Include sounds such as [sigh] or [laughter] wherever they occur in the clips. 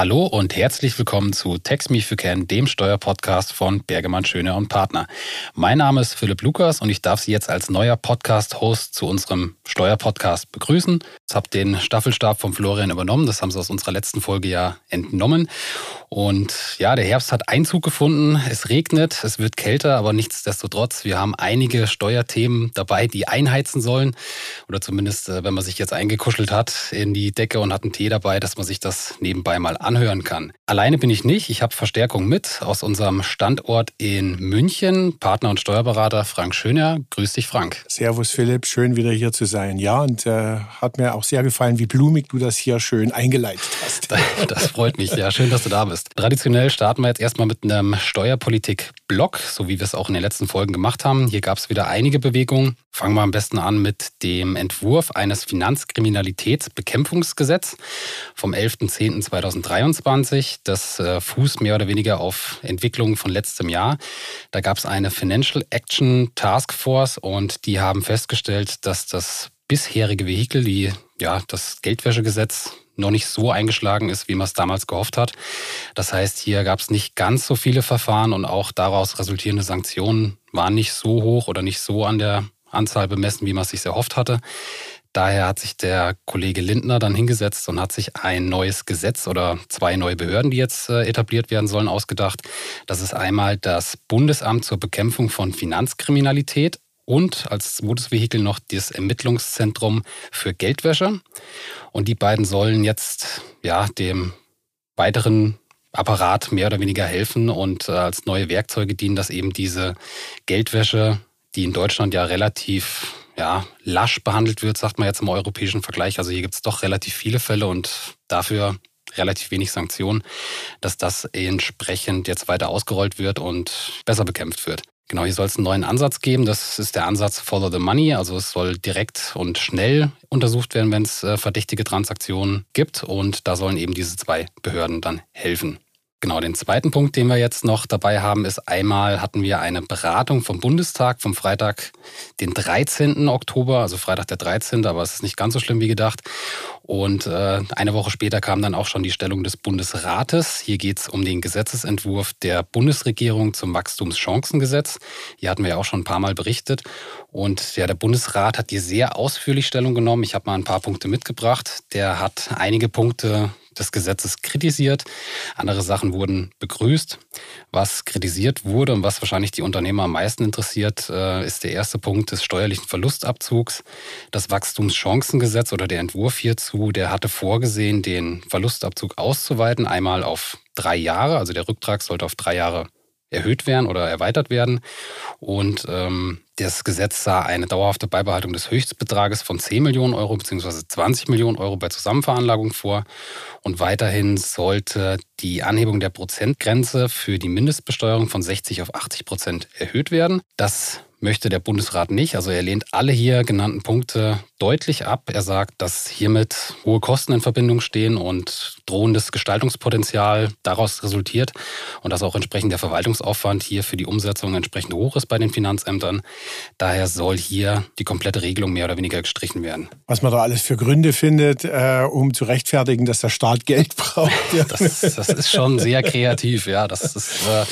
Hallo und herzlich willkommen zu Text Me für Can, dem Steuerpodcast von Bergemann Schöne und Partner. Mein Name ist Philipp Lukas und ich darf Sie jetzt als neuer Podcast-Host zu unserem Steuerpodcast begrüßen. Ich habe den Staffelstab von Florian übernommen, das haben Sie aus unserer letzten Folge ja entnommen. Und ja, der Herbst hat Einzug gefunden. Es regnet, es wird kälter, aber nichtsdestotrotz, wir haben einige Steuerthemen dabei, die einheizen sollen. Oder zumindest, äh, wenn man sich jetzt eingekuschelt hat in die Decke und hat einen Tee dabei, dass man sich das nebenbei mal anhören kann. Alleine bin ich nicht. Ich habe Verstärkung mit aus unserem Standort in München. Partner und Steuerberater Frank Schöner. Grüß dich, Frank. Servus, Philipp. Schön wieder hier zu sein. Ja, und äh, hat mir auch sehr gefallen, wie blumig du das hier schön eingeleitet hast. [laughs] Das freut mich. Ja, schön, dass du da bist ist. Traditionell starten wir jetzt erstmal mit einem Steuerpolitik-Block, so wie wir es auch in den letzten Folgen gemacht haben. Hier gab es wieder einige Bewegungen. Fangen wir am besten an mit dem Entwurf eines Finanzkriminalitätsbekämpfungsgesetz vom 11.10.2023. Das äh, fußt mehr oder weniger auf Entwicklungen von letztem Jahr. Da gab es eine Financial Action Task Force und die haben festgestellt, dass das bisherige Vehikel, die ja das Geldwäschegesetz noch nicht so eingeschlagen ist, wie man es damals gehofft hat. Das heißt, hier gab es nicht ganz so viele Verfahren und auch daraus resultierende Sanktionen waren nicht so hoch oder nicht so an der Anzahl bemessen, wie man es sich erhofft hatte. Daher hat sich der Kollege Lindner dann hingesetzt und hat sich ein neues Gesetz oder zwei neue Behörden, die jetzt äh, etabliert werden sollen, ausgedacht. Das ist einmal das Bundesamt zur Bekämpfung von Finanzkriminalität und als zweites Vehikel noch das Ermittlungszentrum für Geldwäsche. Und die beiden sollen jetzt ja dem weiteren Apparat mehr oder weniger helfen und äh, als neue Werkzeuge dienen, dass eben diese Geldwäsche, die in Deutschland ja relativ ja, lasch behandelt wird, sagt man jetzt im europäischen Vergleich. Also hier gibt es doch relativ viele Fälle und dafür relativ wenig Sanktionen, dass das entsprechend jetzt weiter ausgerollt wird und besser bekämpft wird. Genau, hier soll es einen neuen Ansatz geben. Das ist der Ansatz Follow the Money. Also es soll direkt und schnell untersucht werden, wenn es äh, verdächtige Transaktionen gibt. Und da sollen eben diese zwei Behörden dann helfen. Genau, den zweiten Punkt, den wir jetzt noch dabei haben, ist einmal hatten wir eine Beratung vom Bundestag vom Freitag, den 13. Oktober, also Freitag der 13., aber es ist nicht ganz so schlimm wie gedacht. Und äh, eine Woche später kam dann auch schon die Stellung des Bundesrates. Hier geht es um den Gesetzesentwurf der Bundesregierung zum Wachstumschancengesetz. Hier hatten wir ja auch schon ein paar Mal berichtet. Und ja, der Bundesrat hat hier sehr ausführlich Stellung genommen. Ich habe mal ein paar Punkte mitgebracht. Der hat einige Punkte des Gesetzes kritisiert. Andere Sachen wurden begrüßt. Was kritisiert wurde und was wahrscheinlich die Unternehmer am meisten interessiert, äh, ist der erste Punkt des steuerlichen Verlustabzugs. Das Wachstumschancengesetz oder der Entwurf hierzu, der hatte vorgesehen, den Verlustabzug auszuweiten, einmal auf drei Jahre. Also der Rücktrag sollte auf drei Jahre erhöht werden oder erweitert werden. Und ähm, das Gesetz sah eine dauerhafte Beibehaltung des Höchstbetrages von 10 Millionen Euro bzw. 20 Millionen Euro bei Zusammenveranlagung vor. Und weiterhin sollte die Anhebung der Prozentgrenze für die Mindestbesteuerung von 60 auf 80 Prozent erhöht werden. Das möchte der Bundesrat nicht. Also er lehnt alle hier genannten Punkte deutlich ab. Er sagt, dass hiermit hohe Kosten in Verbindung stehen und drohendes Gestaltungspotenzial daraus resultiert und dass auch entsprechend der Verwaltungsaufwand hier für die Umsetzung entsprechend hoch ist bei den Finanzämtern. Daher soll hier die komplette Regelung mehr oder weniger gestrichen werden. Was man da alles für Gründe findet, äh, um zu rechtfertigen, dass der Staat Geld [laughs] braucht. Ja. Das, das, ist schon sehr kreativ, ja. Das ist äh,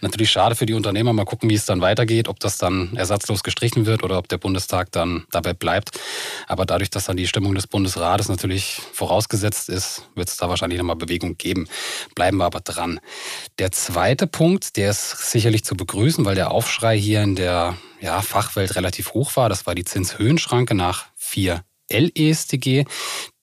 natürlich schade für die Unternehmer. Mal gucken, wie es dann weitergeht, ob das dann ersatzlos gestrichen wird oder ob der Bundestag dann dabei bleibt. Aber dadurch, dass dann die Stimmung des Bundesrates natürlich vorausgesetzt ist, wird es da wahrscheinlich nochmal Bewegung geben. Bleiben wir aber dran. Der zweite Punkt, der ist sicherlich zu begrüßen, weil der Aufschrei hier in der ja, Fachwelt relativ hoch war. Das war die Zinshöhenschranke nach 4 LESTG.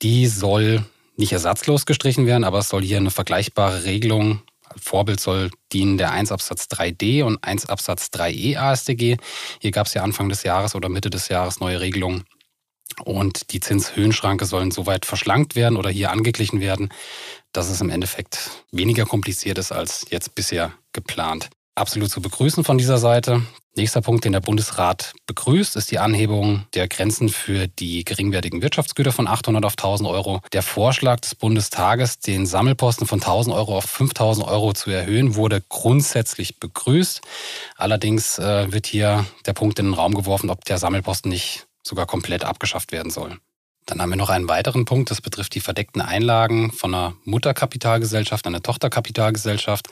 Die soll nicht ersatzlos gestrichen werden, aber es soll hier eine vergleichbare Regelung Vorbild soll dienen der 1 Absatz 3d und 1 Absatz 3e ASDG. Hier gab es ja Anfang des Jahres oder Mitte des Jahres neue Regelungen. Und die Zinshöhenschranke sollen soweit verschlankt werden oder hier angeglichen werden, dass es im Endeffekt weniger kompliziert ist als jetzt bisher geplant absolut zu begrüßen von dieser Seite. Nächster Punkt, den der Bundesrat begrüßt, ist die Anhebung der Grenzen für die geringwertigen Wirtschaftsgüter von 800 auf 1000 Euro. Der Vorschlag des Bundestages, den Sammelposten von 1000 Euro auf 5000 Euro zu erhöhen, wurde grundsätzlich begrüßt. Allerdings äh, wird hier der Punkt in den Raum geworfen, ob der Sammelposten nicht sogar komplett abgeschafft werden soll. Dann haben wir noch einen weiteren Punkt, das betrifft die verdeckten Einlagen von einer Mutterkapitalgesellschaft, einer Tochterkapitalgesellschaft.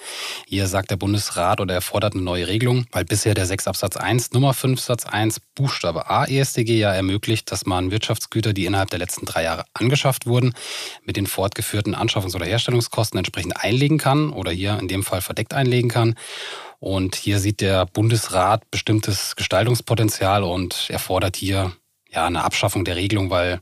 Hier sagt der Bundesrat oder er fordert eine neue Regelung, weil bisher der 6 Absatz 1 Nummer 5 Satz 1 Buchstabe A ESDG ja ermöglicht, dass man Wirtschaftsgüter, die innerhalb der letzten drei Jahre angeschafft wurden, mit den fortgeführten Anschaffungs- oder Herstellungskosten entsprechend einlegen kann oder hier in dem Fall verdeckt einlegen kann. Und hier sieht der Bundesrat bestimmtes Gestaltungspotenzial und er fordert hier ja, eine Abschaffung der Regelung, weil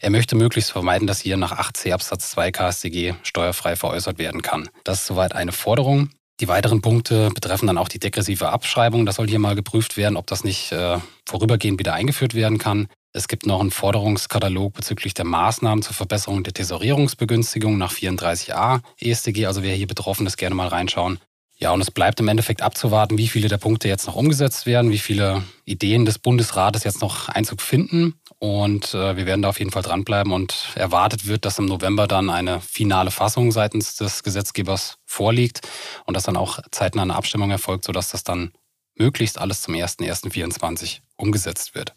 er möchte möglichst vermeiden, dass hier nach 8c Absatz 2 KStG steuerfrei veräußert werden kann. Das ist soweit eine Forderung. Die weiteren Punkte betreffen dann auch die degressive Abschreibung. Das soll hier mal geprüft werden, ob das nicht äh, vorübergehend wieder eingeführt werden kann. Es gibt noch einen Forderungskatalog bezüglich der Maßnahmen zur Verbesserung der Tesorierungsbegünstigung nach 34a EStG. Also wer hier betroffen ist, gerne mal reinschauen. Ja, und es bleibt im Endeffekt abzuwarten, wie viele der Punkte jetzt noch umgesetzt werden, wie viele Ideen des Bundesrates jetzt noch Einzug finden. Und äh, wir werden da auf jeden Fall dranbleiben und erwartet wird, dass im November dann eine finale Fassung seitens des Gesetzgebers vorliegt und dass dann auch zeitnah eine Abstimmung erfolgt, sodass das dann möglichst alles zum 01.01.24 umgesetzt wird.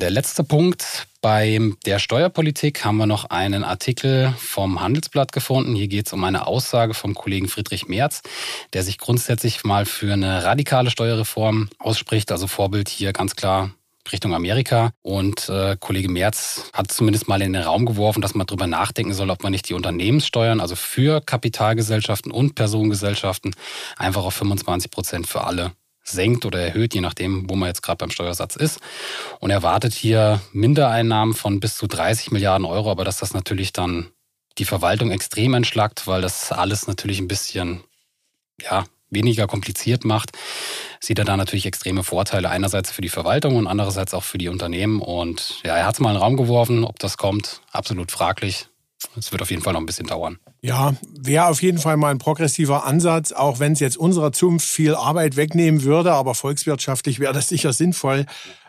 Der letzte Punkt. Bei der Steuerpolitik haben wir noch einen Artikel vom Handelsblatt gefunden. Hier geht es um eine Aussage vom Kollegen Friedrich Merz, der sich grundsätzlich mal für eine radikale Steuerreform ausspricht. Also Vorbild hier ganz klar Richtung Amerika. Und äh, Kollege Merz hat zumindest mal in den Raum geworfen, dass man darüber nachdenken soll, ob man nicht die Unternehmenssteuern, also für Kapitalgesellschaften und Personengesellschaften, einfach auf 25 Prozent für alle senkt oder erhöht, je nachdem, wo man jetzt gerade beim Steuersatz ist. Und erwartet hier Mindereinnahmen von bis zu 30 Milliarden Euro, aber dass das natürlich dann die Verwaltung extrem entschlackt, weil das alles natürlich ein bisschen ja, weniger kompliziert macht, sieht er da natürlich extreme Vorteile einerseits für die Verwaltung und andererseits auch für die Unternehmen. Und ja, er hat es mal in den Raum geworfen, ob das kommt, absolut fraglich. Es wird auf jeden Fall noch ein bisschen dauern. Ja, wäre auf jeden Fall mal ein progressiver Ansatz, auch wenn es jetzt unserer Zunft viel Arbeit wegnehmen würde, aber volkswirtschaftlich wäre das sicher sinnvoll.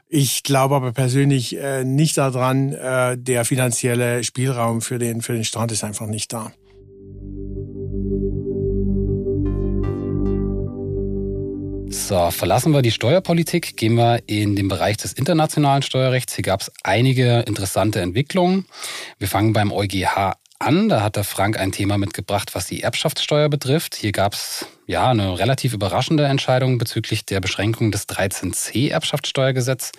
Ich glaube aber persönlich äh, nicht daran, äh, der finanzielle Spielraum für den, für den Staat ist einfach nicht da. So, verlassen wir die Steuerpolitik, gehen wir in den Bereich des internationalen Steuerrechts. Hier gab es einige interessante Entwicklungen. Wir fangen beim EuGH an. Da hat der Frank ein Thema mitgebracht, was die Erbschaftssteuer betrifft. Hier gab es ja eine relativ überraschende Entscheidung bezüglich der Beschränkung des 13c Erbschaftssteuergesetz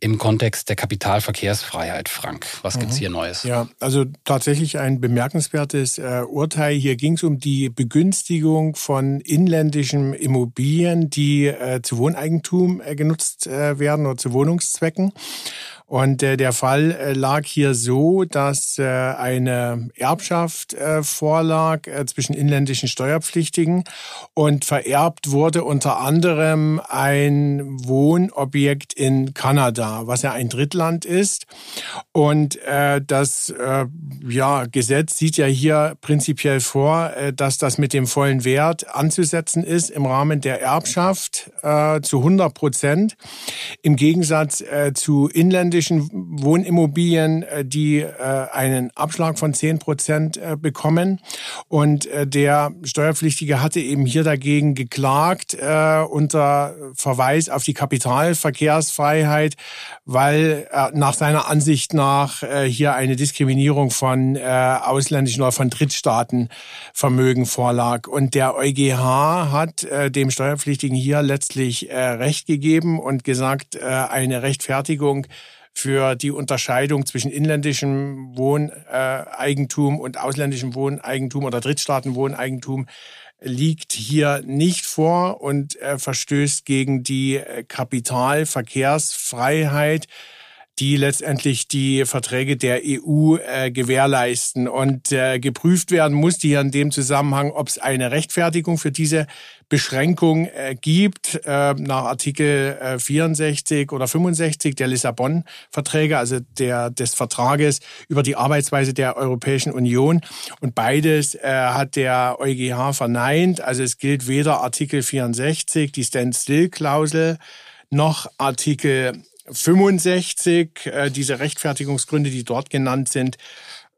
im Kontext der Kapitalverkehrsfreiheit, Frank. Was gibt's mhm. hier Neues? Ja, also tatsächlich ein bemerkenswertes äh, Urteil. Hier ging es um die Begünstigung von inländischen Immobilien, die äh, zu Wohneigentum äh, genutzt äh, werden oder zu Wohnungszwecken. Und äh, der Fall äh, lag hier so, dass äh, eine Erbschaft äh, vorlag äh, zwischen inländischen Steuerpflichtigen und vererbt wurde unter anderem ein Wohnobjekt in Kanada, was ja ein Drittland ist. Und äh, das äh, ja, Gesetz sieht ja hier prinzipiell vor, äh, dass das mit dem vollen Wert anzusetzen ist im Rahmen der Erbschaft äh, zu 100 Prozent. Im Gegensatz äh, zu inländischen inländischen Wohnimmobilien, äh, die äh, einen Abschlag von 10 Prozent äh, bekommen. Und der Steuerpflichtige hatte eben hier dagegen geklagt unter Verweis auf die Kapitalverkehrsfreiheit, weil nach seiner Ansicht nach hier eine Diskriminierung von ausländischen oder von Drittstaatenvermögen vorlag. Und der EuGH hat dem Steuerpflichtigen hier letztlich Recht gegeben und gesagt, eine Rechtfertigung für die Unterscheidung zwischen inländischem Wohneigentum und ausländischem Wohneigentum oder Drittstaatenwohneigentum liegt hier nicht vor und verstößt gegen die Kapitalverkehrsfreiheit die letztendlich die Verträge der EU äh, gewährleisten. Und äh, geprüft werden musste hier in dem Zusammenhang, ob es eine Rechtfertigung für diese Beschränkung äh, gibt, äh, nach Artikel äh, 64 oder 65 der Lissabon-Verträge, also der, des Vertrages über die Arbeitsweise der Europäischen Union. Und beides äh, hat der EuGH verneint. Also es gilt weder Artikel 64, die Standstill-Klausel, noch Artikel 65, äh, diese Rechtfertigungsgründe, die dort genannt sind,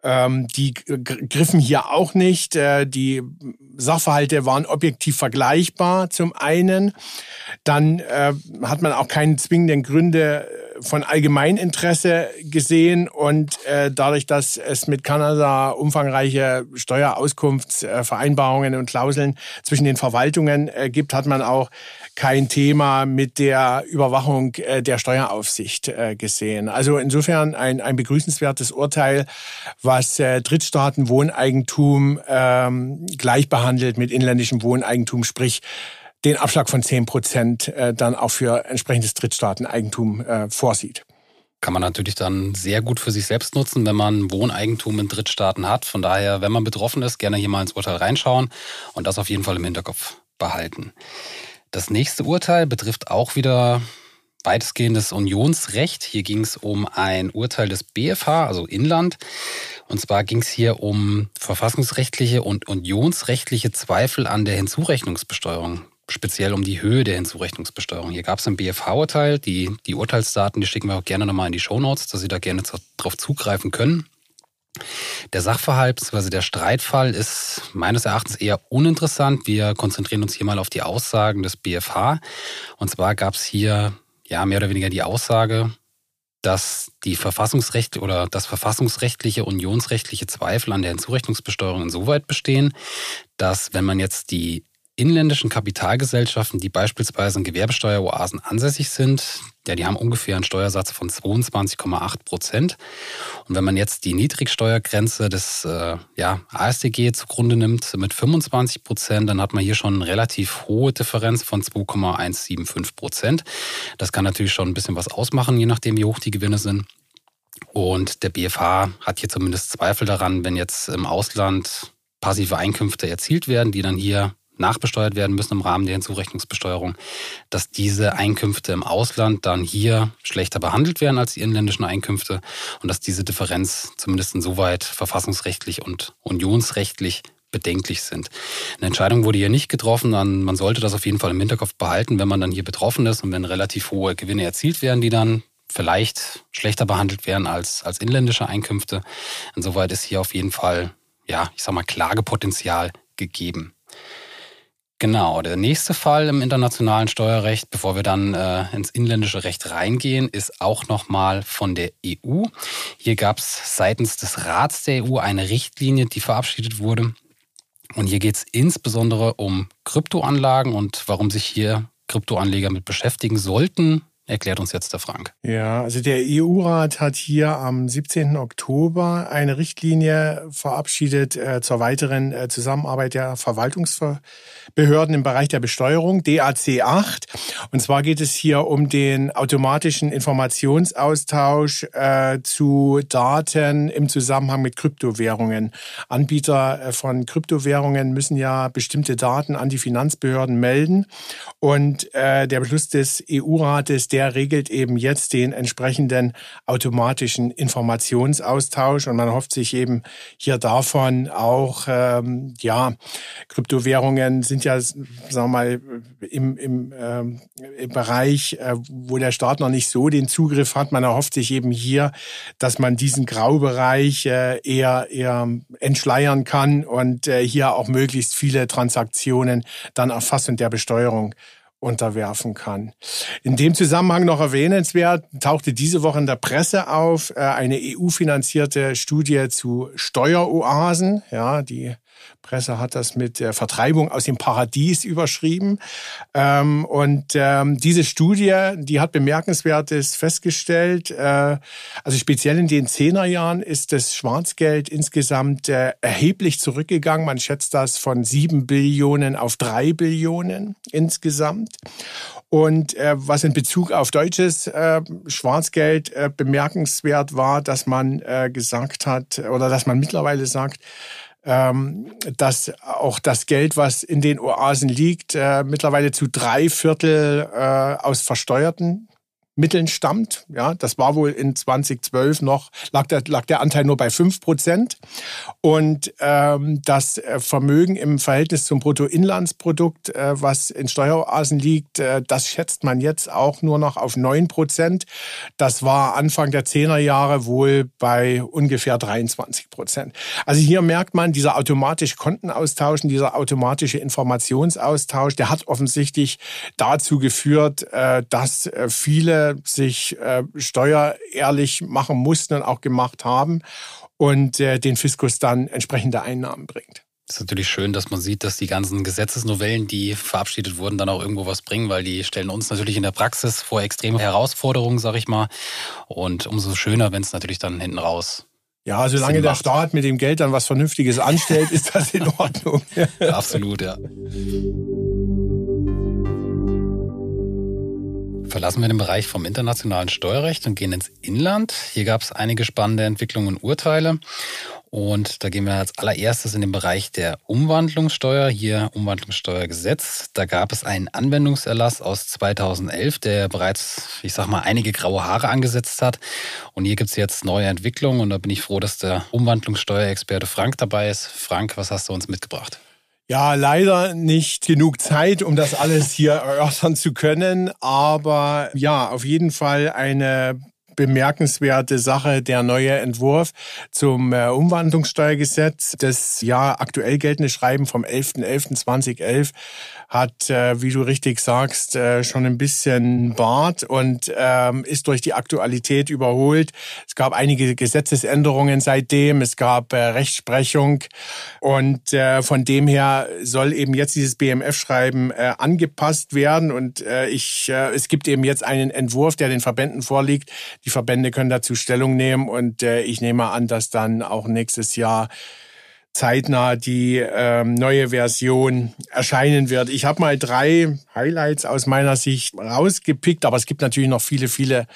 ähm, die griffen hier auch nicht. Äh, die Sachverhalte waren objektiv vergleichbar zum einen. Dann äh, hat man auch keine zwingenden Gründe von Allgemeininteresse gesehen und äh, dadurch, dass es mit Kanada umfangreiche Steuerauskunftsvereinbarungen und Klauseln zwischen den Verwaltungen äh, gibt, hat man auch kein Thema mit der Überwachung äh, der Steueraufsicht äh, gesehen. Also insofern ein, ein begrüßenswertes Urteil, was äh, Drittstaaten Wohneigentum ähm, gleich behandelt mit inländischem Wohneigentum, sprich den Abschlag von 10 Prozent dann auch für entsprechendes Drittstaateneigentum vorsieht. Kann man natürlich dann sehr gut für sich selbst nutzen, wenn man Wohneigentum in Drittstaaten hat. Von daher, wenn man betroffen ist, gerne hier mal ins Urteil reinschauen und das auf jeden Fall im Hinterkopf behalten. Das nächste Urteil betrifft auch wieder weitestgehendes Unionsrecht. Hier ging es um ein Urteil des BFH, also Inland. Und zwar ging es hier um verfassungsrechtliche und unionsrechtliche Zweifel an der Hinzurechnungsbesteuerung speziell um die Höhe der Hinzurechnungsbesteuerung. Hier gab es ein BFH-Urteil. Die, die Urteilsdaten, die schicken wir auch gerne nochmal in die Shownotes, dass Sie da gerne darauf zugreifen können. Der Sachverhalt bzw. der Streitfall ist meines Erachtens eher uninteressant. Wir konzentrieren uns hier mal auf die Aussagen des BFH. Und zwar gab es hier ja mehr oder weniger die Aussage, dass die Verfassungsrecht oder das verfassungsrechtliche, unionsrechtliche Zweifel an der Hinzurechnungsbesteuerung insoweit bestehen, dass wenn man jetzt die inländischen Kapitalgesellschaften, die beispielsweise in Gewerbesteueroasen ansässig sind, ja, die haben ungefähr einen Steuersatz von 22,8 Prozent. Und wenn man jetzt die Niedrigsteuergrenze des äh, ja, ASDG zugrunde nimmt mit 25 Prozent, dann hat man hier schon eine relativ hohe Differenz von 2,175 Prozent. Das kann natürlich schon ein bisschen was ausmachen, je nachdem, wie hoch die Gewinne sind. Und der BFH hat hier zumindest Zweifel daran, wenn jetzt im Ausland passive Einkünfte erzielt werden, die dann hier nachbesteuert werden müssen im Rahmen der Hinzurechnungsbesteuerung, dass diese Einkünfte im Ausland dann hier schlechter behandelt werden als die inländischen Einkünfte und dass diese Differenz zumindest insoweit verfassungsrechtlich und unionsrechtlich bedenklich sind. Eine Entscheidung wurde hier nicht getroffen, man sollte das auf jeden Fall im Hinterkopf behalten, wenn man dann hier betroffen ist und wenn relativ hohe Gewinne erzielt werden, die dann vielleicht schlechter behandelt werden als, als inländische Einkünfte. Insoweit ist hier auf jeden Fall, ja, ich sag mal, Klagepotenzial gegeben. Genau, der nächste Fall im internationalen Steuerrecht, bevor wir dann äh, ins inländische Recht reingehen, ist auch nochmal von der EU. Hier gab es seitens des Rats der EU eine Richtlinie, die verabschiedet wurde. Und hier geht es insbesondere um Kryptoanlagen und warum sich hier Kryptoanleger mit beschäftigen sollten erklärt uns jetzt der Frank. Ja, also der EU-Rat hat hier am 17. Oktober eine Richtlinie verabschiedet äh, zur weiteren äh, Zusammenarbeit der Verwaltungsbehörden im Bereich der Besteuerung, DAC 8. Und zwar geht es hier um den automatischen Informationsaustausch äh, zu Daten im Zusammenhang mit Kryptowährungen. Anbieter äh, von Kryptowährungen müssen ja bestimmte Daten an die Finanzbehörden melden. Und äh, der Beschluss des EU-Rates, der der regelt eben jetzt den entsprechenden automatischen Informationsaustausch und man hofft sich eben hier davon auch, ähm, ja, Kryptowährungen sind ja, sagen wir mal, im, im, ähm, im Bereich, äh, wo der Staat noch nicht so den Zugriff hat. Man erhofft sich eben hier, dass man diesen Graubereich äh, eher, eher entschleiern kann und äh, hier auch möglichst viele Transaktionen dann erfassen der Besteuerung unterwerfen kann. In dem Zusammenhang noch erwähnenswert, tauchte diese Woche in der Presse auf äh, eine EU-finanzierte Studie zu Steueroasen. Ja, die Presse hat das mit der Vertreibung aus dem Paradies überschrieben. Ähm, und ähm, diese Studie, die hat Bemerkenswertes festgestellt. Äh, also speziell in den Zehnerjahren ist das Schwarzgeld insgesamt äh, erheblich zurückgegangen. Man schätzt das von sieben Billionen auf drei Billionen insgesamt. Und äh, was in Bezug auf deutsches äh, Schwarzgeld äh, bemerkenswert war, dass man äh, gesagt hat oder dass man mittlerweile sagt, dass auch das Geld, was in den Oasen liegt, äh, mittlerweile zu drei Viertel äh, aus versteuerten Mitteln stammt. Ja, das war wohl in 2012 noch, lag der, lag der Anteil nur bei fünf Prozent. Und ähm, das äh, Vermögen im Verhältnis zum Bruttoinlandsprodukt, äh, was in Steueroasen liegt, äh, das schätzt man jetzt auch nur noch auf neun Prozent. Das war Anfang der Zehnerjahre wohl bei ungefähr 23 Prozent. Also hier merkt man, dieser automatische Kontenaustausch, dieser automatische Informationsaustausch, der hat offensichtlich dazu geführt, äh, dass äh, viele Sich äh, steuerehrlich machen mussten und auch gemacht haben und äh, den Fiskus dann entsprechende Einnahmen bringt. Es ist natürlich schön, dass man sieht, dass die ganzen Gesetzesnovellen, die verabschiedet wurden, dann auch irgendwo was bringen, weil die stellen uns natürlich in der Praxis vor extreme Herausforderungen, sag ich mal. Und umso schöner, wenn es natürlich dann hinten raus ja, solange der Staat mit dem Geld dann was Vernünftiges anstellt, [laughs] ist das in Ordnung. Absolut, ja. Verlassen wir den Bereich vom internationalen Steuerrecht und gehen ins Inland. Hier gab es einige spannende Entwicklungen und Urteile. Und da gehen wir als allererstes in den Bereich der Umwandlungssteuer. Hier Umwandlungssteuergesetz. Da gab es einen Anwendungserlass aus 2011, der bereits, ich sag mal, einige graue Haare angesetzt hat. Und hier gibt es jetzt neue Entwicklungen. Und da bin ich froh, dass der Umwandlungssteuerexperte Frank dabei ist. Frank, was hast du uns mitgebracht? Ja, leider nicht genug Zeit, um das alles hier erörtern zu können. Aber ja, auf jeden Fall eine bemerkenswerte Sache der neue Entwurf zum äh, Umwandlungssteuergesetz. Das ja aktuell geltende Schreiben vom 11.11.2011 hat, äh, wie du richtig sagst, äh, schon ein bisschen Bart und ähm, ist durch die Aktualität überholt. Es gab einige Gesetzesänderungen seitdem, es gab äh, Rechtsprechung und äh, von dem her soll eben jetzt dieses BMF-Schreiben äh, angepasst werden und äh, ich, äh, es gibt eben jetzt einen Entwurf, der den Verbänden vorliegt. Die Verbände können dazu Stellung nehmen und äh, ich nehme an, dass dann auch nächstes Jahr zeitnah die ähm, neue Version erscheinen wird. Ich habe mal drei Highlights aus meiner Sicht rausgepickt, aber es gibt natürlich noch viele, viele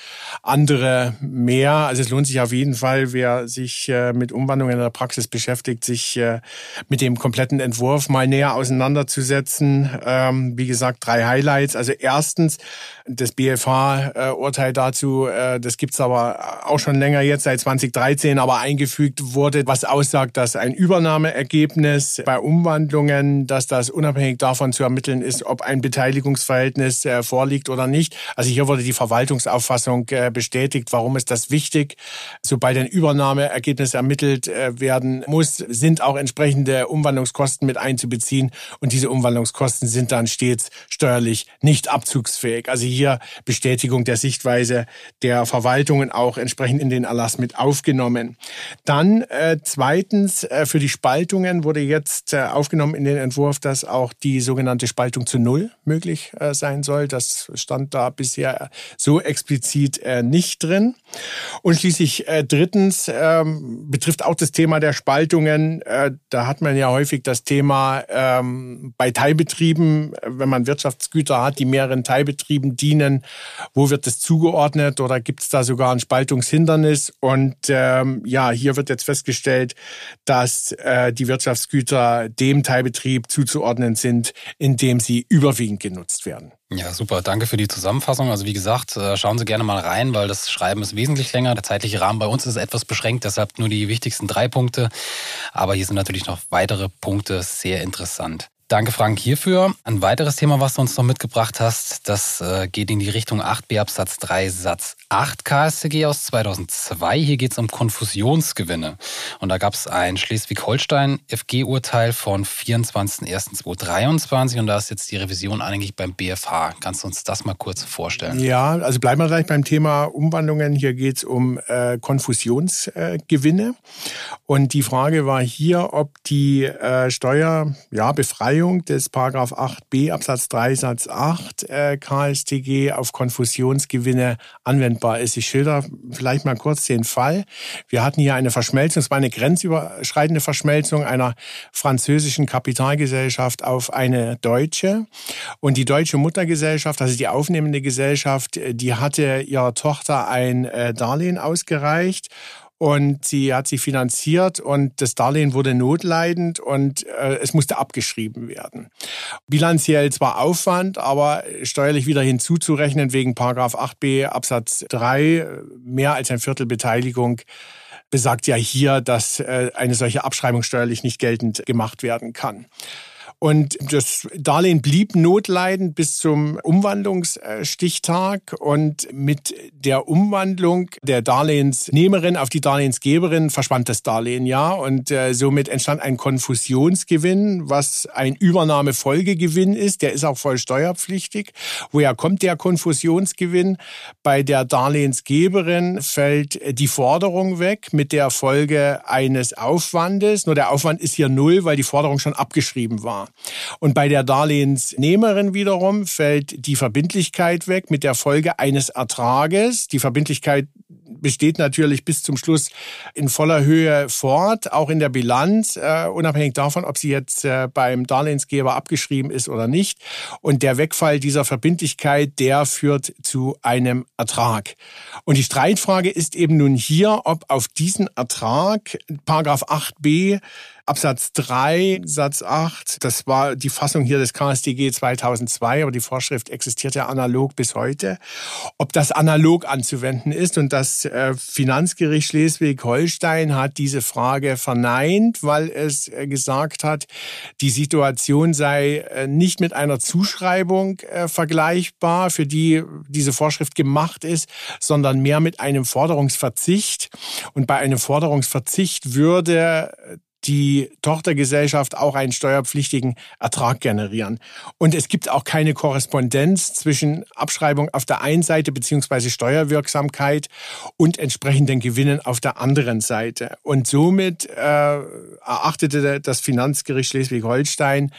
andere mehr. Also es lohnt sich auf jeden Fall, wer sich äh, mit Umwandlungen in der Praxis beschäftigt, sich äh, mit dem kompletten Entwurf mal näher auseinanderzusetzen. Ähm, wie gesagt, drei Highlights. Also erstens das BFH-Urteil äh, dazu, äh, das gibt's aber auch schon länger jetzt, seit 2013, aber eingefügt wurde, was aussagt, dass ein Übernahmeergebnis bei Umwandlungen, dass das unabhängig davon zu ermitteln ist, ob ein Beteiligungsverhältnis äh, vorliegt oder nicht. Also hier wurde die Verwaltungsauffassung bestätigt, warum ist das wichtig. Sobald ein Übernahmeergebnis ermittelt werden muss, sind auch entsprechende Umwandlungskosten mit einzubeziehen und diese Umwandlungskosten sind dann stets steuerlich nicht abzugsfähig. Also hier Bestätigung der Sichtweise der Verwaltungen auch entsprechend in den Erlass mit aufgenommen. Dann äh, zweitens äh, für die Spaltungen wurde jetzt äh, aufgenommen in den Entwurf, dass auch die sogenannte Spaltung zu Null möglich äh, sein soll. Das stand da bisher so explizit äh, nicht drin. Und schließlich drittens ähm, betrifft auch das Thema der Spaltungen. Da hat man ja häufig das Thema ähm, bei Teilbetrieben, wenn man Wirtschaftsgüter hat, die mehreren Teilbetrieben dienen, wo wird es zugeordnet oder gibt es da sogar ein Spaltungshindernis? Und ähm, ja, hier wird jetzt festgestellt, dass äh, die Wirtschaftsgüter dem Teilbetrieb zuzuordnen sind, in dem sie überwiegend genutzt werden. Ja, super. Danke für die Zusammenfassung. Also wie gesagt, äh, schauen Sie gerne mal rein, weil das Schreiben ist wesentlich länger. Der zeitliche Rahmen bei uns ist etwas beschränkt, deshalb nur die wichtigsten drei Punkte. Aber hier sind natürlich noch weitere Punkte sehr interessant. Danke, Frank, hierfür. Ein weiteres Thema, was du uns noch mitgebracht hast, das äh, geht in die Richtung 8b Absatz 3 Satz 8 KStG aus 2002. Hier geht es um Konfusionsgewinne. Und da gab es ein Schleswig-Holstein FG-Urteil von 24.01.2023 und da ist jetzt die Revision eigentlich beim BFH. Kannst du uns das mal kurz vorstellen? Ja, also bleiben wir gleich beim Thema Umwandlungen. Hier geht es um äh, Konfusionsgewinne. und die Frage war hier, ob die äh, Steuerbefreiung ja, des Paragraph 8b Absatz 3 Satz 8 äh, KStG auf Konfusionsgewinne anwendbar ist. Ich schilder vielleicht mal kurz den Fall. Wir hatten hier eine Verschmelzung, es war eine grenzüberschreitende Verschmelzung einer französischen Kapitalgesellschaft auf eine deutsche. Und die deutsche Muttergesellschaft, also die aufnehmende Gesellschaft, die hatte ihrer Tochter ein äh, Darlehen ausgereicht und sie hat sich finanziert und das Darlehen wurde notleidend und äh, es musste abgeschrieben werden. Bilanziell zwar Aufwand, aber steuerlich wieder hinzuzurechnen wegen Paragraph 8b Absatz 3 mehr als ein Viertel Beteiligung besagt ja hier, dass äh, eine solche Abschreibung steuerlich nicht geltend gemacht werden kann. Und das Darlehen blieb notleidend bis zum Umwandlungsstichtag. Und mit der Umwandlung der Darlehensnehmerin auf die Darlehensgeberin verschwand das Darlehen ja. Und äh, somit entstand ein Konfusionsgewinn, was ein Übernahmefolgegewinn ist. Der ist auch voll steuerpflichtig. Woher kommt der Konfusionsgewinn? Bei der Darlehensgeberin fällt die Forderung weg mit der Folge eines Aufwandes. Nur der Aufwand ist hier null, weil die Forderung schon abgeschrieben war. Und bei der Darlehensnehmerin wiederum fällt die Verbindlichkeit weg mit der Folge eines Ertrages. Die Verbindlichkeit besteht natürlich bis zum Schluss in voller Höhe fort, auch in der Bilanz, äh, unabhängig davon, ob sie jetzt äh, beim Darlehensgeber abgeschrieben ist oder nicht. Und der Wegfall dieser Verbindlichkeit, der führt zu einem Ertrag. Und die Streitfrage ist eben nun hier, ob auf diesen Ertrag, Paragraph 8b Absatz 3, Satz 8, das war die Fassung hier des KSDG 2002, aber die Vorschrift existiert ja analog bis heute. Ob das analog anzuwenden ist und das äh, Finanzgericht Schleswig-Holstein hat diese Frage verneint, weil es äh, gesagt hat, die Situation sei äh, nicht mit einer Zuschreibung vergleichbar, für die diese Vorschrift gemacht ist, sondern mehr mit einem Forderungsverzicht. Und bei einem Forderungsverzicht würde die Tochtergesellschaft auch einen steuerpflichtigen Ertrag generieren. Und es gibt auch keine Korrespondenz zwischen Abschreibung auf der einen Seite beziehungsweise Steuerwirksamkeit und entsprechenden Gewinnen auf der anderen Seite. Und somit äh, erachtete das Finanzgericht Schleswig-Holstein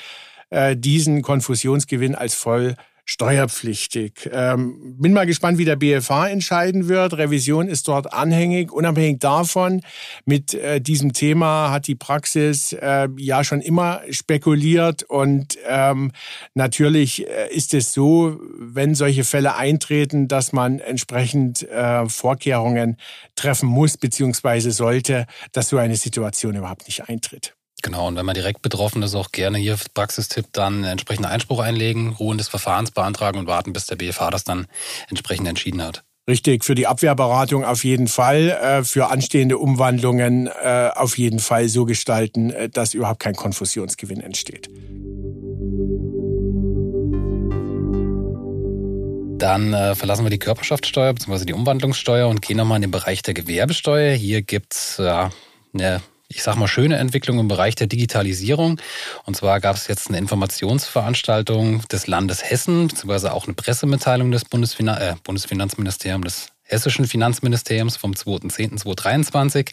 äh, diesen Konfusionsgewinn als voll steuerpflichtig. Ähm, bin mal gespannt, wie der BFH entscheiden wird. Revision ist dort anhängig. Unabhängig davon, mit äh, diesem Thema hat die Praxis äh, ja schon immer spekuliert und ähm, natürlich äh, ist es so, wenn solche Fälle eintreten, dass man entsprechend äh, Vorkehrungen treffen muss beziehungsweise sollte, dass so eine Situation überhaupt nicht eintritt. Genau, und wenn man direkt betroffen ist, auch gerne hier Praxistipp dann entsprechenden Einspruch einlegen, Ruhen des Verfahrens beantragen und warten, bis der BFH das dann entsprechend entschieden hat. Richtig, für die Abwehrberatung auf jeden Fall, äh, für anstehende Umwandlungen äh, auf jeden Fall so gestalten, äh, dass überhaupt kein Konfusionsgewinn entsteht. Dann äh, verlassen wir die Körperschaftssteuer bzw. die Umwandlungssteuer und gehen nochmal in den Bereich der Gewerbesteuer. Hier gibt's ja, eine ich sag mal, schöne Entwicklung im Bereich der Digitalisierung. Und zwar gab es jetzt eine Informationsveranstaltung des Landes Hessen, beziehungsweise auch eine Pressemitteilung des Bundesfinan äh, Bundesfinanzministeriums, des hessischen Finanzministeriums vom 2.10.2023.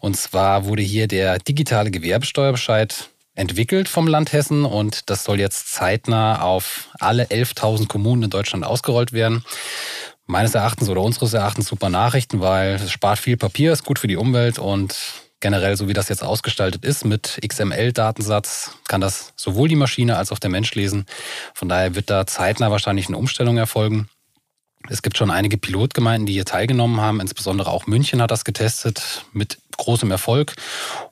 Und zwar wurde hier der digitale Gewerbesteuerbescheid entwickelt vom Land Hessen und das soll jetzt zeitnah auf alle 11.000 Kommunen in Deutschland ausgerollt werden. Meines Erachtens oder unseres Erachtens super Nachrichten, weil es spart viel Papier, ist gut für die Umwelt und generell, so wie das jetzt ausgestaltet ist, mit XML-Datensatz, kann das sowohl die Maschine als auch der Mensch lesen. Von daher wird da zeitnah wahrscheinlich eine Umstellung erfolgen. Es gibt schon einige Pilotgemeinden, die hier teilgenommen haben. Insbesondere auch München hat das getestet mit großem Erfolg.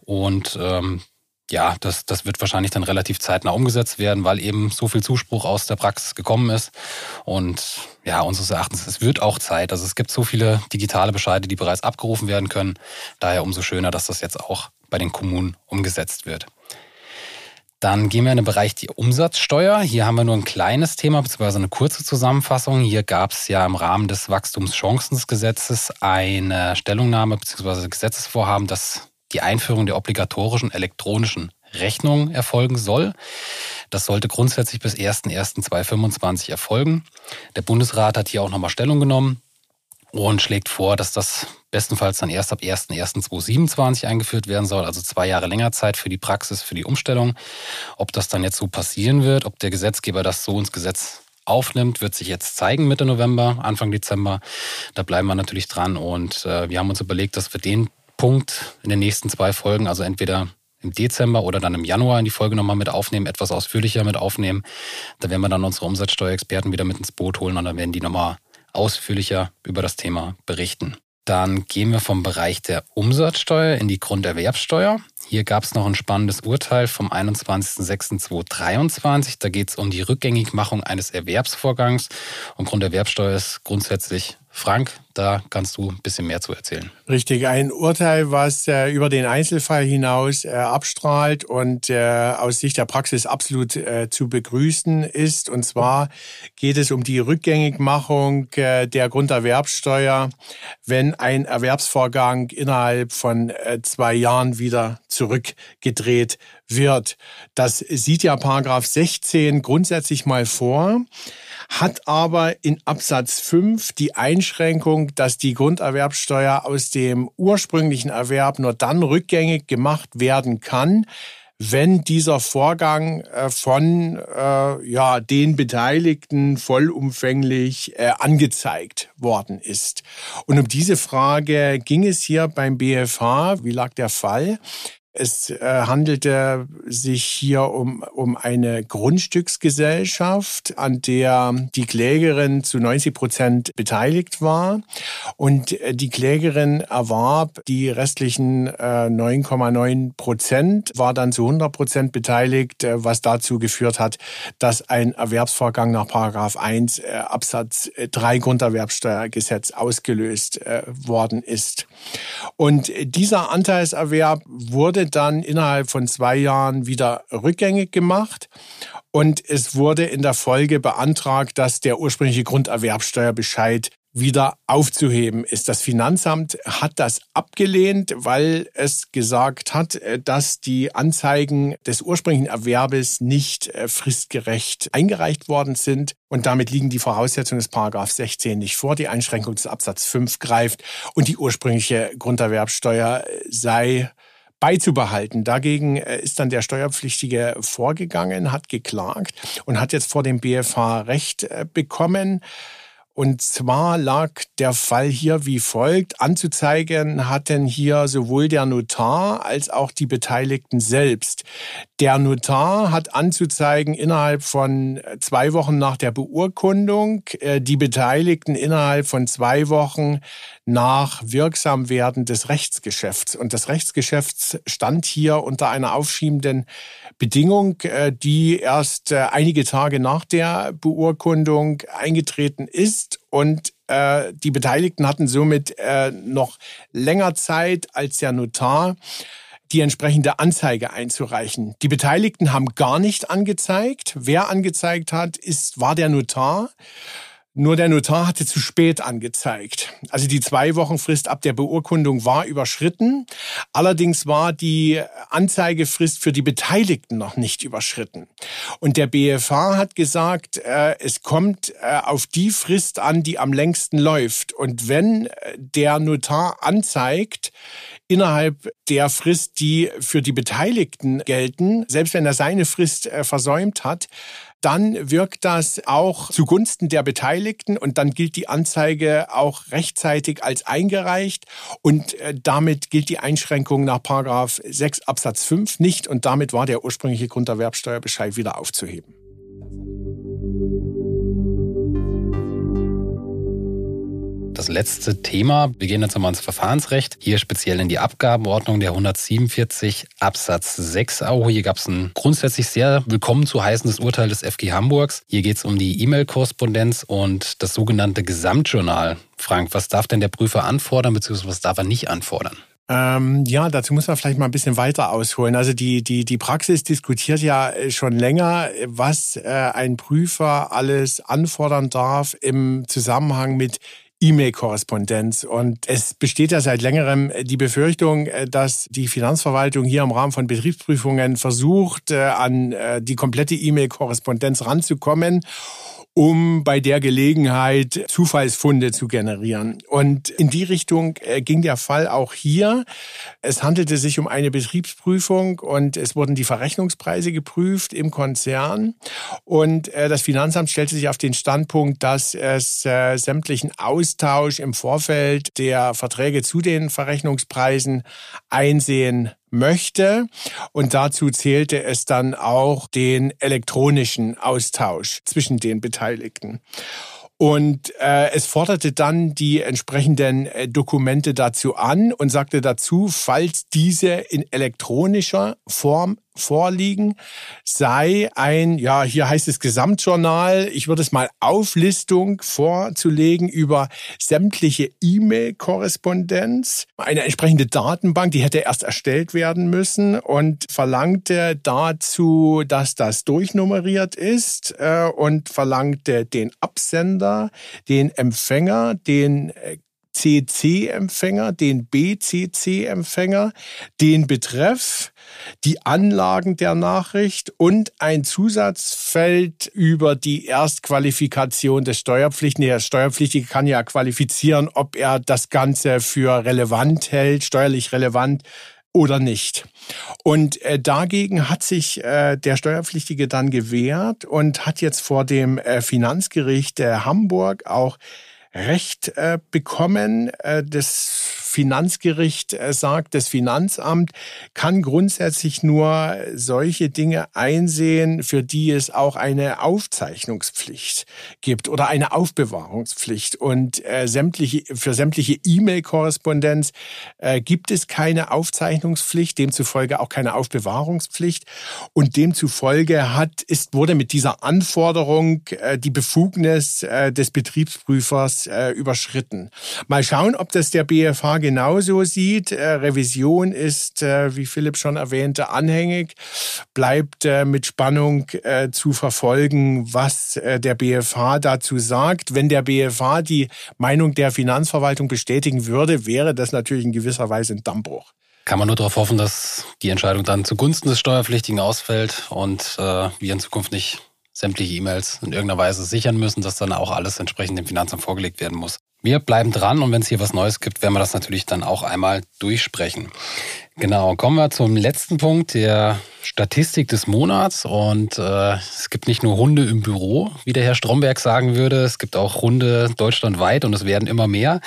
Und ähm, ja, das, das wird wahrscheinlich dann relativ zeitnah umgesetzt werden, weil eben so viel Zuspruch aus der Praxis gekommen ist. Und ja, unseres Erachtens, es wird auch Zeit. Also es gibt so viele digitale Bescheide, die bereits abgerufen werden können. Daher umso schöner, dass das jetzt auch bei den Kommunen umgesetzt wird. Dann gehen wir in den Bereich die Umsatzsteuer. Hier haben wir nur ein kleines Thema, beziehungsweise eine kurze Zusammenfassung. Hier gab es ja im Rahmen des Wachstumschancengesetzes eine Stellungnahme beziehungsweise Gesetzesvorhaben, das die Einführung der obligatorischen elektronischen Rechnung erfolgen soll. Das sollte grundsätzlich bis 01.01.2025 erfolgen. Der Bundesrat hat hier auch nochmal Stellung genommen und schlägt vor, dass das bestenfalls dann erst ab 01.01.2027 eingeführt werden soll, also zwei Jahre länger Zeit für die Praxis, für die Umstellung. Ob das dann jetzt so passieren wird, ob der Gesetzgeber das so ins Gesetz aufnimmt, wird sich jetzt zeigen Mitte November, Anfang Dezember. Da bleiben wir natürlich dran und äh, wir haben uns überlegt, dass wir den Punkt in den nächsten zwei Folgen, also entweder im Dezember oder dann im Januar in die Folge nochmal mit aufnehmen, etwas ausführlicher mit aufnehmen. Da werden wir dann unsere Umsatzsteuerexperten wieder mit ins Boot holen und dann werden die nochmal ausführlicher über das Thema berichten. Dann gehen wir vom Bereich der Umsatzsteuer in die Grunderwerbsteuer. Hier gab es noch ein spannendes Urteil vom 21.06.2023. Da geht es um die Rückgängigmachung eines Erwerbsvorgangs. Und Grunderwerbsteuer ist grundsätzlich Frank, da kannst du ein bisschen mehr zu erzählen. Richtig, ein Urteil, was äh, über den Einzelfall hinaus äh, abstrahlt und äh, aus Sicht der Praxis absolut äh, zu begrüßen ist. Und zwar geht es um die Rückgängigmachung äh, der Grunderwerbsteuer, wenn ein Erwerbsvorgang innerhalb von äh, zwei Jahren wieder zurückgedreht wird. Das sieht ja Paragraph 16 grundsätzlich mal vor hat aber in Absatz 5 die Einschränkung, dass die Grunderwerbsteuer aus dem ursprünglichen Erwerb nur dann rückgängig gemacht werden kann, wenn dieser Vorgang äh, von äh, ja, den Beteiligten vollumfänglich äh, angezeigt worden ist. Und um diese Frage ging es hier beim BFH. Wie lag der Fall? Es äh, handelte sich hier um, um eine Grundstücksgesellschaft, an der die Klägerin zu 90 Prozent beteiligt war. Und äh, die Klägerin erwarb die restlichen 9,9 äh, Prozent, war dann zu 100 Prozent beteiligt, was dazu geführt hat, dass ein Erwerbsvorgang nach Paragraph 1 äh, Absatz 3 Grunderwerbsteuergesetz ausgelöst worden ist. Und dieser Anteilserwerb wurde dann innerhalb von zwei Jahren wieder rückgängig gemacht. Und es wurde in der Folge beantragt, dass der ursprüngliche Grunderwerbsteuerbescheid wieder aufzuheben ist. Das Finanzamt hat das abgelehnt, weil es gesagt hat, äh, dass die Anzeigen des ursprünglichen Erwerbes nicht äh, fristgerecht eingereicht worden sind. Und damit liegen die Voraussetzungen des Paragraph 16 nicht vor. Die Einschränkung des Absatz 5 greift und die ursprüngliche Grunderwerbsteuer äh, sei beizubehalten. Dagegen äh, ist dann der Steuerpflichtige vorgegangen, hat geklagt und hat jetzt vor dem BFH Recht äh, bekommen. Und zwar lag der Fall hier wie folgt. Anzuzeigen hatten hier sowohl der Notar als auch die Beteiligten selbst. Der Notar hat anzuzeigen innerhalb von zwei Wochen nach der Beurkundung, äh, die Beteiligten innerhalb von zwei Wochen nach Wirksamwerden des Rechtsgeschäfts. Und das Rechtsgeschäft stand hier unter einer aufschiebenden Bedingung, äh, die erst äh, einige Tage nach der Beurkundung eingetreten ist und äh, die Beteiligten hatten somit noch länger Zeit als der Notar die entsprechende Anzeige einzureichen. Die Beteiligten haben gar nicht angezeigt. Wer angezeigt hat, ist, war der Notar. Nur der Notar hatte zu spät angezeigt. Also die zwei Wochen Frist ab der Beurkundung war überschritten. Allerdings war die Anzeigefrist für die Beteiligten noch nicht überschritten. Und der BFH hat gesagt, äh, es kommt äh, auf die Frist an, die am längsten läuft. Und wenn äh, der Notar anzeigt, innerhalb der Frist, die für die Beteiligten gelten, selbst wenn er seine Frist versäumt hat, dann wirkt das auch zugunsten der Beteiligten und dann gilt die Anzeige auch rechtzeitig als eingereicht und äh, damit gilt die Einschränkung nach Paragraph 6 Absatz 5 nicht und damit war der ursprüngliche Grunderwerbsteuerbescheid wieder aufzuheben. Das letzte Thema. Wir gehen jetzt nochmal ins Verfahrensrecht. Hier speziell in die Abgabenordnung der 147 Absatz 6 AO. Hier gab es ein grundsätzlich sehr willkommen zu heißendes Urteil des FG Hamburgs. Hier geht es um die E-Mail-Korrespondenz und das sogenannte Gesamtjournal. Frank, was darf denn der Prüfer anfordern, beziehungsweise was darf er nicht anfordern? Ähm, ja, dazu muss man vielleicht mal ein bisschen weiter ausholen. Also die, die, die Praxis diskutiert ja schon länger, was äh, ein Prüfer alles anfordern darf im Zusammenhang mit E-Mail-Korrespondenz. Und es besteht ja seit längerem die Befürchtung, äh, dass die Finanzverwaltung hier im Rahmen von Betriebsprüfungen versucht, äh, an äh, die komplette E-Mail-Korrespondenz ranzukommen um bei der Gelegenheit Zufallsfunde zu generieren. Und in die Richtung äh, ging der Fall auch hier. Es handelte sich um eine Betriebsprüfung und es wurden die Verrechnungspreise geprüft im Konzern. Und äh, das Finanzamt stellte sich auf den Standpunkt, dass es äh, sämtlichen Austausch im Vorfeld der Verträge zu den Verrechnungspreisen einsehen möchte. Und dazu zählte es dann auch den elektronischen Austausch zwischen den Beteiligten. Und äh, es forderte dann die entsprechenden äh, Dokumente dazu an und sagte dazu, falls diese in elektronischer Form vorliegen, sei ein, ja, hier heißt es Gesamtjournal, ich würde es mal Auflistung vorzulegen über sämtliche E-Mail-Korrespondenz, eine entsprechende Datenbank, die hätte erst erstellt werden müssen und verlangte dazu, dass das durchnummeriert ist äh, und verlangte den Absender, den Empfänger, den äh, CC-Empfänger, den BCC-Empfänger, den Betreff, die Anlagen der Nachricht und ein Zusatzfeld über die Erstqualifikation des Steuerpflichtigen. Der Steuerpflichtige kann ja qualifizieren, ob er das Ganze für relevant hält, steuerlich relevant oder nicht. Und äh, dagegen hat sich äh, der Steuerpflichtige dann gewehrt und hat jetzt vor dem äh, Finanzgericht äh, Hamburg auch Recht äh, bekommen. Äh, das Finanzgericht äh, sagt, das Finanzamt kann grundsätzlich nur solche Dinge einsehen, für die es auch eine Aufzeichnungspflicht gibt oder eine Aufbewahrungspflicht. Und äh, sämtliche, für sämtliche E-Mail-Korrespondenz äh, gibt es keine Aufzeichnungspflicht, demzufolge auch keine Aufbewahrungspflicht. Und demzufolge hat, ist, wurde mit dieser Anforderung äh, die Befugnis äh, des Betriebsprüfers äh, überschritten. Mal schauen, ob das der BFH genauso sieht. Äh, Revision ist, äh, wie Philipp schon erwähnte, anhängig. Bleibt äh, mit Spannung zu verfolgen, was der BFH dazu sagt. Wenn der BFH die Meinung der Finanzverwaltung bestätigen würde, wäre das natürlich in gewisser Weise ein Dammbruch. Kann man nur darauf hoffen, dass die Entscheidung dann zugunsten des Steuerpflichtigen ausfällt und äh, wir in Zukunft nicht sämtliche E-Mails in irgendeiner Weise sichern müssen, dass dann auch alles entsprechend dem Finanzamt vorgelegt werden muss. Wir bleiben dran und wenn es hier was Neues gibt, werden wir das natürlich dann auch einmal durchsprechen. Genau, kommen wir zum letzten Punkt, der Statistik des Monats. Und äh, es gibt nicht nur Hunde im Büro, wie der Herr Stromberg sagen würde, es gibt auch Hunde deutschlandweit und es werden immer mehr.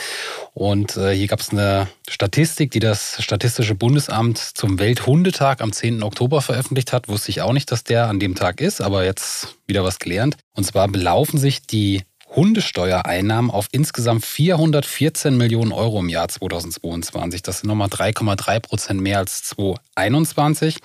Und äh, hier gab es eine Statistik, die das Statistische Bundesamt zum Welthundetag am 10. Oktober veröffentlicht hat. Wusste ich auch nicht, dass der an dem Tag ist, aber jetzt wieder was gelernt. Und zwar belaufen sich die Hundesteuereinnahmen auf insgesamt 414 Millionen Euro im Jahr 2022. Das sind nochmal 3,3 Prozent mehr als 2021.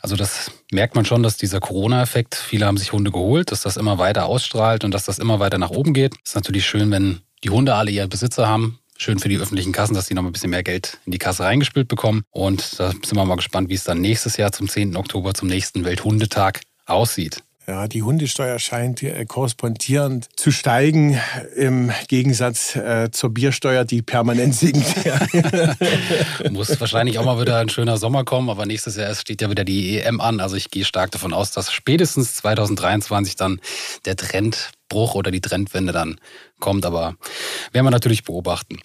Also das merkt man schon, dass dieser Corona-Effekt, viele haben sich Hunde geholt, dass das immer weiter ausstrahlt und dass das immer weiter nach oben geht. Ist natürlich schön, wenn die Hunde alle ihre Besitzer haben. Schön für die öffentlichen Kassen, dass die noch ein bisschen mehr Geld in die Kasse reingespielt bekommen. Und da sind wir mal gespannt, wie es dann nächstes Jahr zum 10. Oktober, zum nächsten Welthundetag aussieht. Ja, die Hundesteuer scheint äh, korrespondierend zu steigen im Gegensatz äh, zur Biersteuer, die permanent sinkt. [laughs] Muss wahrscheinlich auch mal wieder ein schöner Sommer kommen, aber nächstes Jahr steht ja wieder die EM an. Also ich gehe stark davon aus, dass spätestens 2023 dann der Trendbruch oder die Trendwende dann kommt. Aber werden wir natürlich beobachten.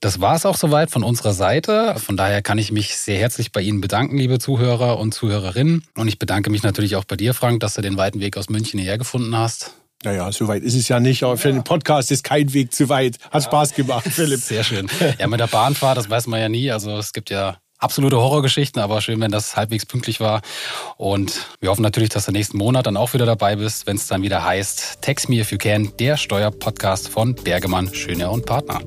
Das war es auch soweit von unserer Seite. Von daher kann ich mich sehr herzlich bei Ihnen bedanken, liebe Zuhörer und Zuhörerinnen. Und ich bedanke mich natürlich auch bei dir, Frank, dass du den weiten Weg aus München hierher gefunden hast. Naja, so weit ist es ja nicht, aber für den Podcast ist kein Weg zu weit. Hat ja. Spaß gemacht, [laughs] Philipp. Sehr schön. Ja, mit der Bahnfahrt, das weiß man ja nie. Also es gibt ja absolute Horrorgeschichten, aber schön, wenn das halbwegs pünktlich war. Und wir hoffen natürlich, dass du nächsten Monat dann auch wieder dabei bist, wenn es dann wieder heißt Text Me If You Can, der Steuerpodcast von Bergemann, Schöner und Partner.